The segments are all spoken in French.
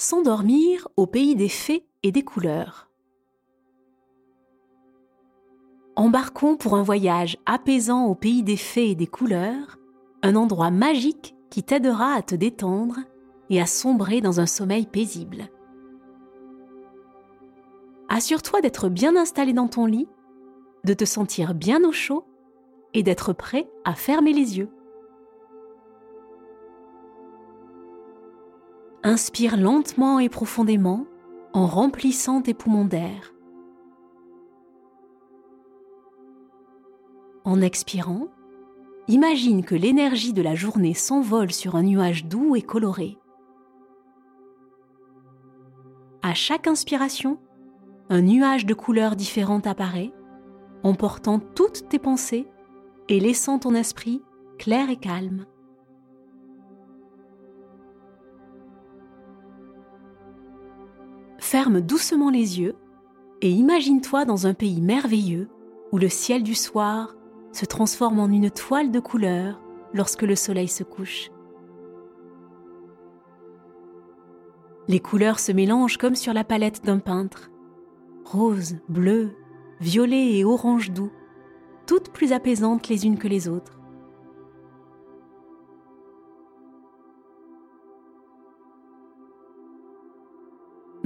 S'endormir au pays des fées et des couleurs. Embarquons pour un voyage apaisant au pays des fées et des couleurs, un endroit magique qui t'aidera à te détendre et à sombrer dans un sommeil paisible. Assure-toi d'être bien installé dans ton lit, de te sentir bien au chaud et d'être prêt à fermer les yeux. Inspire lentement et profondément en remplissant tes poumons d'air. En expirant, imagine que l'énergie de la journée s'envole sur un nuage doux et coloré. À chaque inspiration, un nuage de couleurs différentes apparaît, emportant toutes tes pensées et laissant ton esprit clair et calme. Ferme doucement les yeux et imagine-toi dans un pays merveilleux où le ciel du soir se transforme en une toile de couleurs lorsque le soleil se couche. Les couleurs se mélangent comme sur la palette d'un peintre. Rose, bleu, violet et orange doux, toutes plus apaisantes les unes que les autres.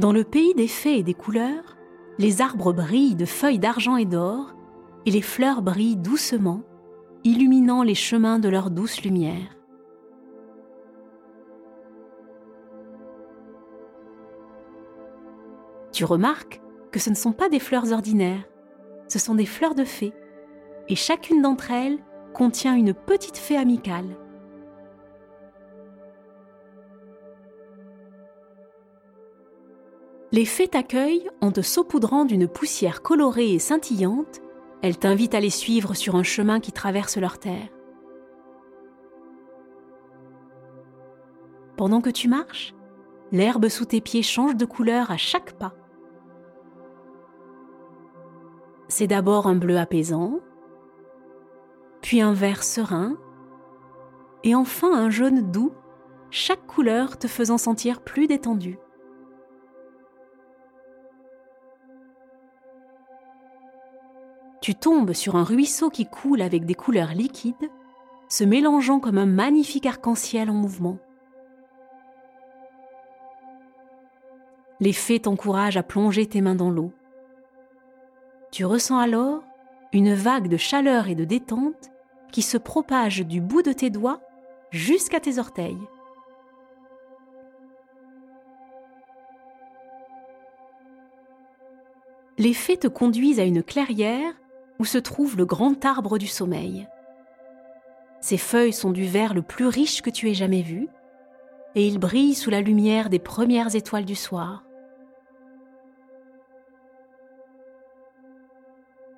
Dans le pays des fées et des couleurs, les arbres brillent de feuilles d'argent et d'or, et les fleurs brillent doucement, illuminant les chemins de leur douce lumière. Tu remarques que ce ne sont pas des fleurs ordinaires, ce sont des fleurs de fées, et chacune d'entre elles contient une petite fée amicale. Les fées t'accueillent en te saupoudrant d'une poussière colorée et scintillante. Elles t'invitent à les suivre sur un chemin qui traverse leur terre. Pendant que tu marches, l'herbe sous tes pieds change de couleur à chaque pas. C'est d'abord un bleu apaisant, puis un vert serein, et enfin un jaune doux, chaque couleur te faisant sentir plus détendu. Tu tombes sur un ruisseau qui coule avec des couleurs liquides, se mélangeant comme un magnifique arc-en-ciel en mouvement. Les fées t'encouragent à plonger tes mains dans l'eau. Tu ressens alors une vague de chaleur et de détente qui se propage du bout de tes doigts jusqu'à tes orteils. Les fées te conduisent à une clairière où se trouve le grand arbre du sommeil. Ses feuilles sont du vert le plus riche que tu aies jamais vu, et il brille sous la lumière des premières étoiles du soir.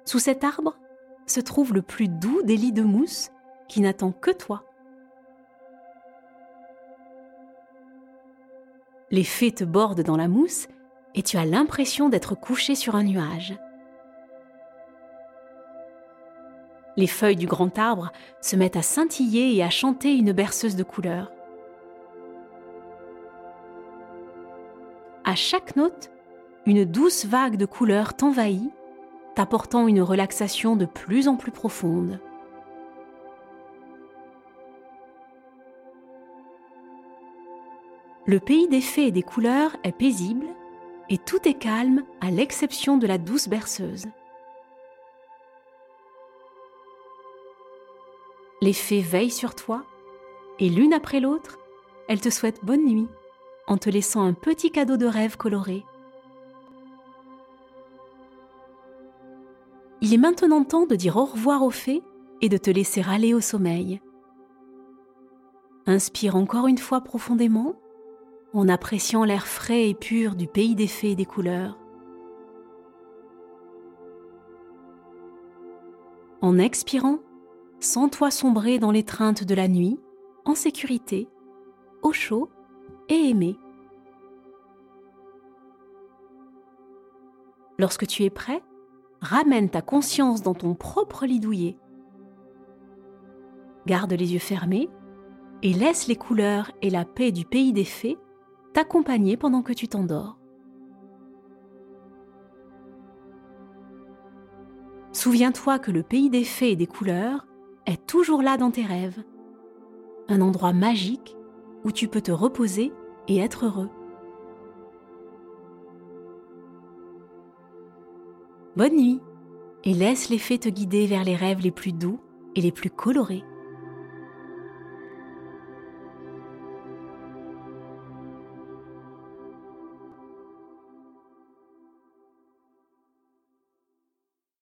Sous cet arbre se trouve le plus doux des lits de mousse qui n'attend que toi. Les fées te bordent dans la mousse et tu as l'impression d'être couché sur un nuage. Les feuilles du grand arbre se mettent à scintiller et à chanter une berceuse de couleurs. À chaque note, une douce vague de couleurs t'envahit, t'apportant une relaxation de plus en plus profonde. Le pays des fées et des couleurs est paisible et tout est calme à l'exception de la douce berceuse. Les fées veillent sur toi et l'une après l'autre, elles te souhaitent bonne nuit en te laissant un petit cadeau de rêve coloré. Il est maintenant temps de dire au revoir aux fées et de te laisser aller au sommeil. Inspire encore une fois profondément en appréciant l'air frais et pur du pays des fées et des couleurs. En expirant, Sens-toi sombrer dans l'étreinte de la nuit, en sécurité, au chaud et aimé. Lorsque tu es prêt, ramène ta conscience dans ton propre lit douillet. Garde les yeux fermés et laisse les couleurs et la paix du pays des fées t'accompagner pendant que tu t'endors. Souviens-toi que le pays des fées et des couleurs est toujours là dans tes rêves. Un endroit magique où tu peux te reposer et être heureux. Bonne nuit et laisse les fées te guider vers les rêves les plus doux et les plus colorés.